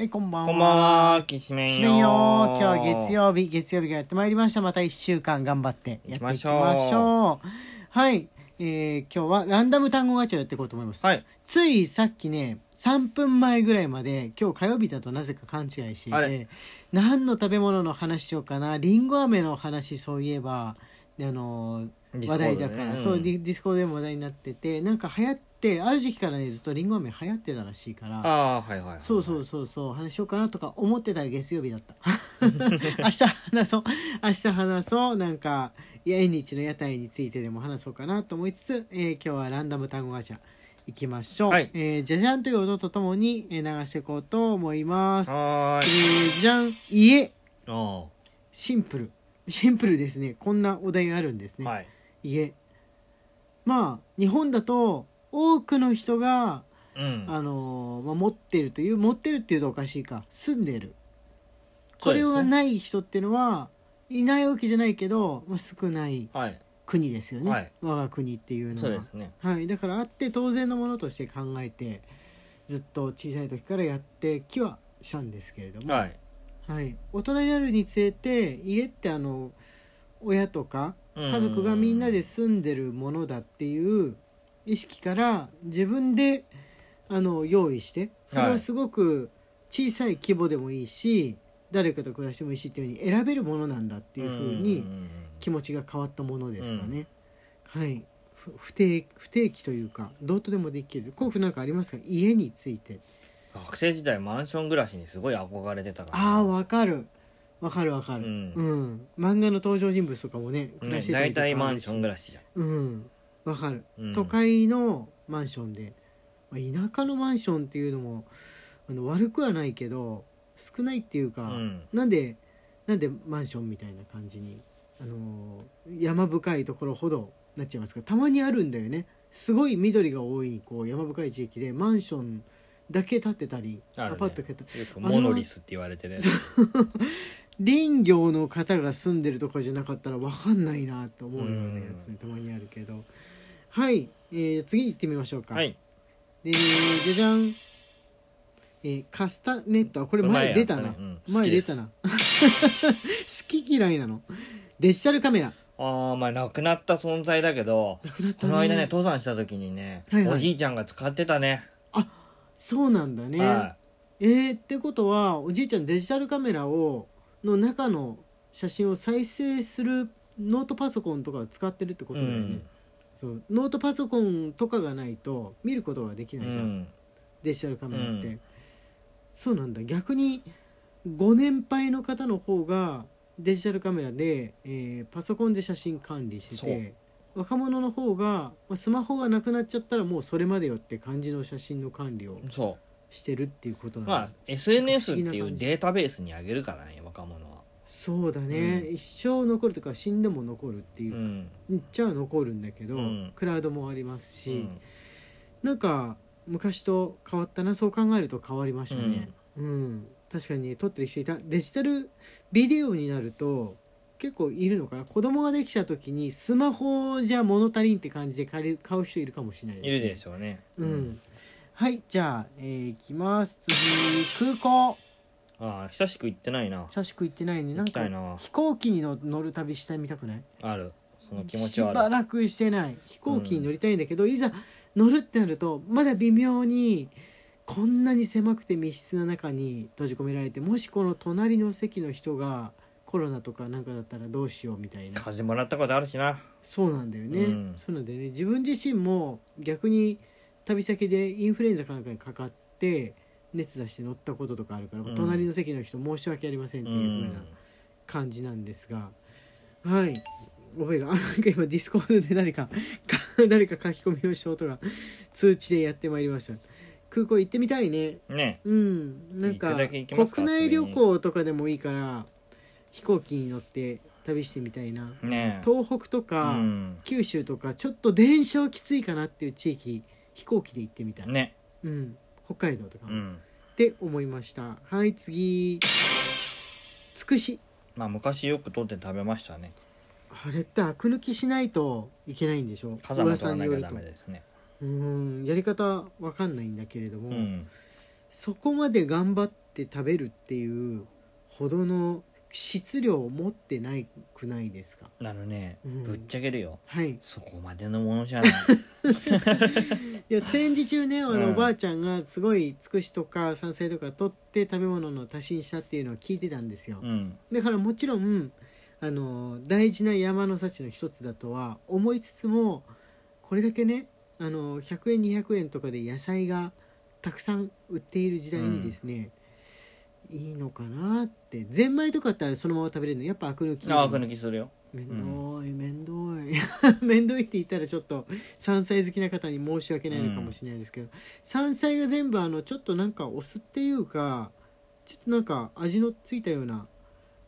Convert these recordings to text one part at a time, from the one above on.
はい、こんばんは。こんばんは、きしめんよ。きしめんよ。今日は月曜日、月曜日がやってまいりました。また一週間頑張ってやっていきましょう。はい、えー、今日はランダム単語ガチャをやっていこうと思います。はい。ついさっきね、3分前ぐらいまで、今日火曜日だとなぜか勘違いしていて何の食べ物の話しようかな、りんご飴の話そういえば、あの話題だから、うんそうディディスコードでも話題になっててなんか流行ってある時期からねずっとりんご飴流行ってたらしいからああ、はいはいはい。そうそうそうそう話しようかなとか思ってたら月曜日だった。明日話そう。明日話そう。なんか縁日の屋台についてでも話そうかなと思いつつ、えー今日はランダム単語ガチャいきましょう、はい。えーじゃじゃんという音とともにえー流していこうと思います、えはーい。ーじゃん家。あシンプル。シンプルですね。こんなお題があるんですね、あはい。家。まあ日本だと多くの人がうん。あのーまあ、持ってるという持ってるっていうとおかしいか。住んでる。これそうですね。がない人っていうのはいないわけじゃないけど、まあ、少ないはい。国ですよね、はい。我が国っていうのは。ね。はい、だからあって当然のものとして考えてずっと小さい時からやってきはしたんですけれども、はい。はい、大人になるにつれて家ってあの親とか家家族がみんなで住んでるものだっていう意識から自分であの用意してそれはすごく小さい規模でもいいし、誰かと暮らしてもいいしっていうふうに選べるものなんだっていうふうに気持ちが変わったものですかね。はい。ふ不定不定期というかどうとでもできる。甲府なんかありますか？家について。学生時代マンション暮らしにすごい憧れてたから。ああわかる。わかるわかる、ううん。ん漫画の登場人物とかもね暮らねしてたり大とか。あるし体マンション暮らしじゃん。うんわかる、うん。都会のマンションで、まあ、田舎のマンションっていうのもあの悪くはないけど少ないっていうか、うん。なんでなんでマンションみたいな感じに、あのー山深いところほどなっちゃいますか。たまにあるんだよね。すごい緑が多いこう山深い地域でマンションだけ建ってたり、あるね。アパート建てたよくモノリスって言われてるやつ。林業の方が住んでるとかじゃなかったら分かんないなと思うようなやつねたまにあるけどはい、えー次行ってみましょうか、はい。でじゃじゃん、えーカスタネット。あこれ前出たな。前出たな。好き嫌いなの。デジタルカメラ。ああ、まあなくなった存在だけど、なくなったね。この間ね、登山した時にねはいはい、おじいちゃんが使ってたね。そうなんだね、はえー、ってことはおじいちゃんデジタルカメラをの中の写真を再生するノートパソコンとかを使ってるってこい。とだよね、そうノートパソコンとかがないと見ることができうないじゃん、ん。デジタルカメラって、うん。そうなんだ。逆にご年配の方の方がデジタルカメラで、えーパソコンで写真管理してて若者の方がまあスマホがなくなっちゃったらもうそれまでよって感じの写真の管理をそしてるっていうことう。なんだ、まあ、SNS っていうデータベースに上げるからね、若者は。そうだね、うん。一生残るとか死んでも残るっていうう、ん。言っちゃ残るんだけど、うん。クラウドもありますし、うん。なんか昔と変わったなそう考えると変わりましたね。うん、確かにね撮ってる人いた。デジタルビデオになると結構いるのかな？子供ができた時にスマホじゃ物足りんって感じで借りる買う人いるかもしれないいるでょしょうね。うん、はいじゃあ、えー、いきます。次空港ああ、久しく行ってないな。久しく行ってないねなんか行きたいな。飛行機にの乗る旅したみたくない？ある。その気持ちしはある。ばらくしてない飛行機に乗りたいんだけど、いざ乗るってなるとまだ微妙にこんなに狭くて密室な中に閉じ込められてもしこの隣の席の人がコロナとかなんかだったらどうしようみたいな風邪もらったことあるしな。そうなんだよね、うんそうなんだよね自分自身も逆に旅先でインフルエンザかなんかにかかって熱出して乗ったこととかあるから、うん。隣の席の人申し訳ありませんってう。いう風なん感じなんですがはい。覚えが あなんか今ディスコードで誰か か誰か書き込みをした音が通知でやってまいりました。空港行ってみたいね。ね。うん。なんか国内旅行とかでもいいから飛行機に乗って旅してみたいな。ね。東北とうか、ん。九州とかちょっと電車はきついかなっていう地域飛行機で行ってみたい、ね。うん、北海道とかも、っうん。て思いましたはい次つくしまあ昔よく取って食べましたね。あれってアク抜きしないといけないんでしょ？風間取らなきゃダ噂によるとメですね。うんやり方わかんないんだけれども、うん。そこまで頑張っって食べるっていうほどの質量を持ってないくないですか？あのね、うん。ぶっちゃけるよ。はい。そこまでのものじゃない。いや戦時中ねあの、うん。おばあちゃんがすごいつくしとか山菜とか取って食べ物の足しにしたっていうのを聞いてたんですよ、うん。だからもちろんあの大事な山の幸の一つだとは思いつつもこれだけねあの100円200円とかで野菜がたくさん売っている時代にですね、いいのかなって。ゼンマイとかあれそのまま食べれるの？やっぱアク抜き。ああく抜きするよ。めんどいめんどい。めんどいって言ったらちょっと山菜好きな方に申し訳ないのかもしれないですけど、山菜が全部あのちょっとなんかお酢っていうかちょっとなんか味のついたような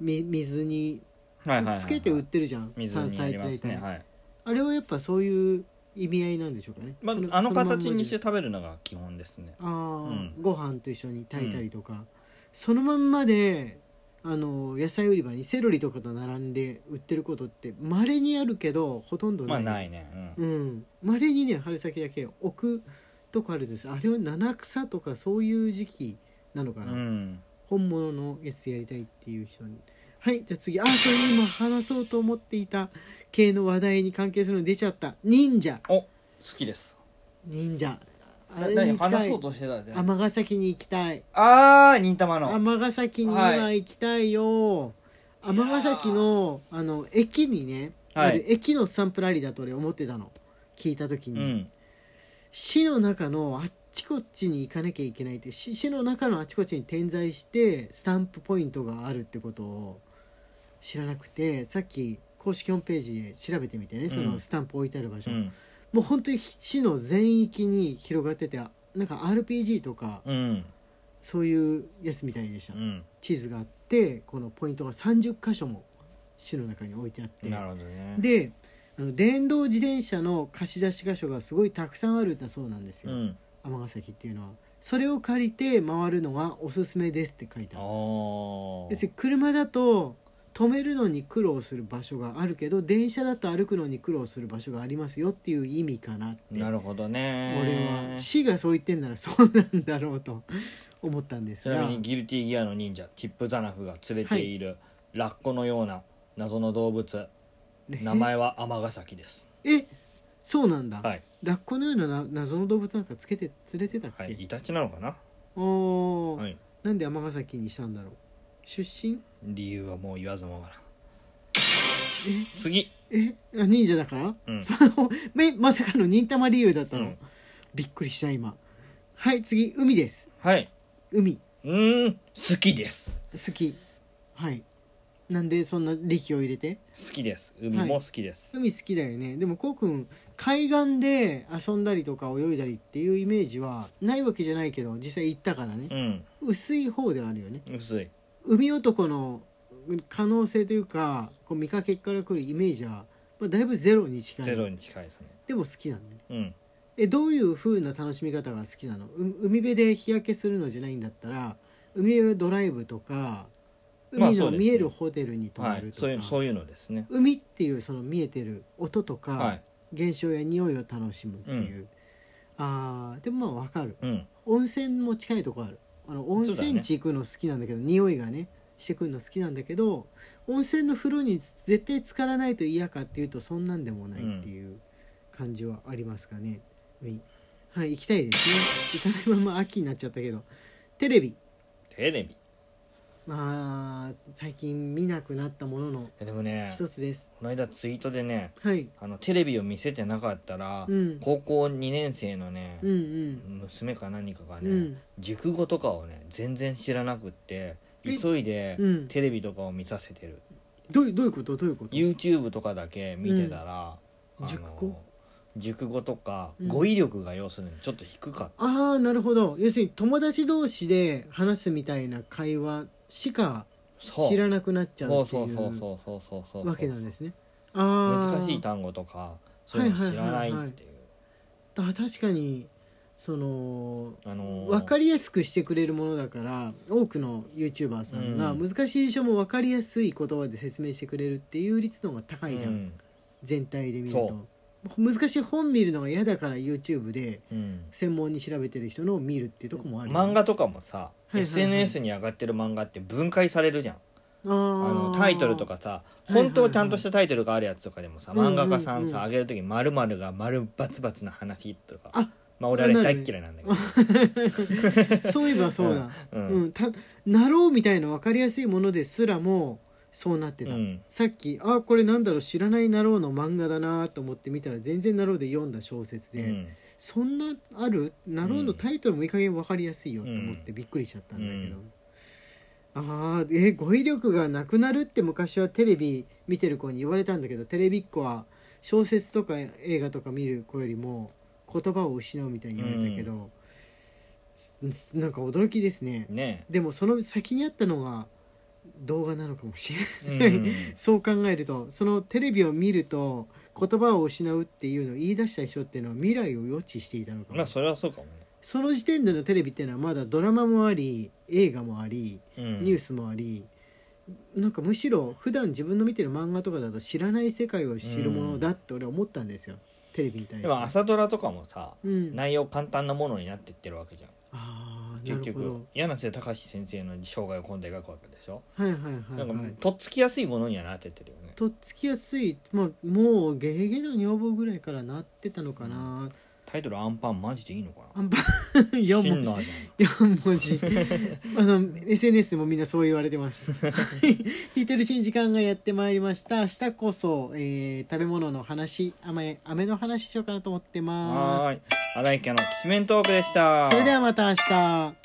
み水につ,、けて売ってるじゃん。水山菜って大体、ねはい。あれはやっぱそういう意味合いなんでしょうかね、まあそあの形にして食べるのが基本ですね。あー、うん。ご飯と一緒に炊いたりとか、そのまんまであの野菜売り場にセロリとかと並んで売ってることってまれにあるけどほとんどない。まあないね。うん。まれにね春先だけ置くとこあるんです。あれは七草とかそういう時期なのかうん、な、うん、本物のやつやりたいっていう人に。はいじゃあ次。あこれ今話そうと思っていた系の話題に関係するの出ちゃった。忍者。お好きです。忍者あれ何に行きたい。話そうとしてたじゃん尼崎に行きたい。ああ忍たまの。尼崎に今行きたいよ。尼、崎のあの駅にね、はい。ある駅のスタンプラリーだと俺思ってたの。聞いた時に、うん。市の中のあっちこっちに行かなきゃいけないって市市の中のあちこちに点在してスタンプポイントがあるってことを知らなくてさっき公式ホームページで調べてみてねそのスタンプ置いてある場所、うんもう本当に市の全域に広がっててなんか RPG とかうん。そういうやつみたいでした、うん。地図があってこのポイントが30箇所も市の中に置いてあって。なるほどね。であの電動自転車の貸し出し箇所がすごいたくさんあるんだそうなんですよ。うん。尼、崎っていうのは。それを借りて回るのがおすすめですって書いてある。要するに車だと止めるのに苦労する場所があるけど電車だと歩くのに苦労する場所がありますよっていう意味かなって。なるほどね。俺は市がそう言ってんならそうなんだろうと思ったんですちながみにギルティギアの忍者チップザナフが連れているラッコのような謎の動物。名前は尼崎です。え？そうなんだ、はい。ラッコのようなな謎の動物なんかつけて連れてたっけ、はいイタチなのかな？おー。はい。なんで尼崎にしたんだろう？出身？理由はもう言わずもがな。え？次。え？あ忍者だから、うん。そのめまさかの忍たま理由だったの、うん。びっくりした今。はい次海です。はい。海。うーん好きです。好き。はい。なんでそんな力を入れて？好きです。海も好きです、海好きだよね。でもこうくん海岸で遊んだりとか泳いだりっていうイメージはないわけじゃないけど実際行ったからね。うん。薄い方ではあるよね。薄い海男の可能性というかこう見かけから来るイメージは、まあ、だいぶゼロに近い。ゼロに近いですね。でも好きなんだねうん。えどういう風な楽しみ方が好きなの？う海辺で日焼けするのじゃないんだったら海辺ドライブとか海の見えるホテルに泊まはいるとか、そういうそういうのですね。海っていうその見えてる音とか、はい。現象や匂いを楽しむっていう、あーでもまあわかる。うん。温泉も近いとこあるあの温泉地行くの好きなんだけど匂いがねしてくるの好きなんだけど温泉の風呂に絶対浸からないと嫌かっていうとそんなんでもないっていう感じはありますかね、海はい行きたいですね。行かないまま秋になっちゃったけど。テレビ。テレビ。まあ最近見なくなったもののえでもね一つです。この間ツイートでねはい。あのテレビを見せてなかったら、うん。高校2年生のねうんうん。娘か何かがね、うん。熟語とかをね全然知らなくってえ？急いでうん。テレビとかを見させてる、どういうどういうこと？どういうこと？YouTube とかだけ見てたら、うん。熟語？熟語とかうん。語彙力が要するにちょっと低かった、ああなるほど。要するに友達同士で話すみたいな会話しか知らなくなっちゃうっていうわけなんですね。ああ難しい単語とかそういうの知らないっていう、あ確かにそのあのー分かりやすくしてくれるものだから多くの YouTuber さんがうん。難しい事象も分かりやすい言葉で説明してくれるっていう率の方が高いじゃん、うん。全体で見るそと難しい本見るのが嫌だから YouTube でうん。専門に調べてる人のを見るっていうとこもあるよ漫画とかもさ、いはいはい。SNS に上がってる漫画って分解されるじゃん。ああーのタイトルとかさいはい本当ちゃんとしたタイトルがあるやつとかでもさ、うんうんうん。漫画家さんさ上げる時に「まるが丸バツバツな話」とかあまあ俺あれ大っ嫌いなんだけど。そういえばそうだ、ううん。ん。たなろうみたいな分かりやすいものですらもそうなってた、うん。さっきあこれなんだろう知らないなろうの漫画だなと思って見たら全然なろうで読んだ小説で、うん。そんなあるなろうのタイトルもいい加減分かりやすいよと思ってびっくりしちゃったんだけど、あーえ語彙力がなくなるって昔はテレビ見てる子に言われたんだけどテレビっ子は小説とか映画とか見る子よりも言葉を失うみたいに言われたけど、すなんか驚きですね。ね。でもその先にあったのが動画なのかもしれうない、ん。そう考えるとそのテレビを見ると言葉を失うっていうのを言い出した人っていうのは未来を予知していたのかも、まあそれはそうかもね、その時点でのテレビっていうのはまだドラマもあり映画もありうん、ニュースもあり、なんかむしろ普段自分の見てる漫画とかだと知らない世界を知るものだって俺は思ったんですよ。テレビに対して。でも朝ドラとかもさ、うん、内容簡単なものになってってるわけじゃん結局。柳瀬隆先生の生涯を今度描くわけでしょ、はいはいはい、なんはい、かとっつきやすいものにはなってってるよね。とっつきやすい、まあ、もうゲゲゲの女房ぐらいからなってたのかな、タイトル「アンパン」マジでいいのかな？あんぱ4文字真の味。なの4文字。あの SNS でもみんなそう言われてました 聞いてるうちに時間がやってまいりました。明日こそ、えー食べ物の話。飴飴の話しようかなと思ってまはーい。荒井家のきしめんトークでした。すそれではまた明日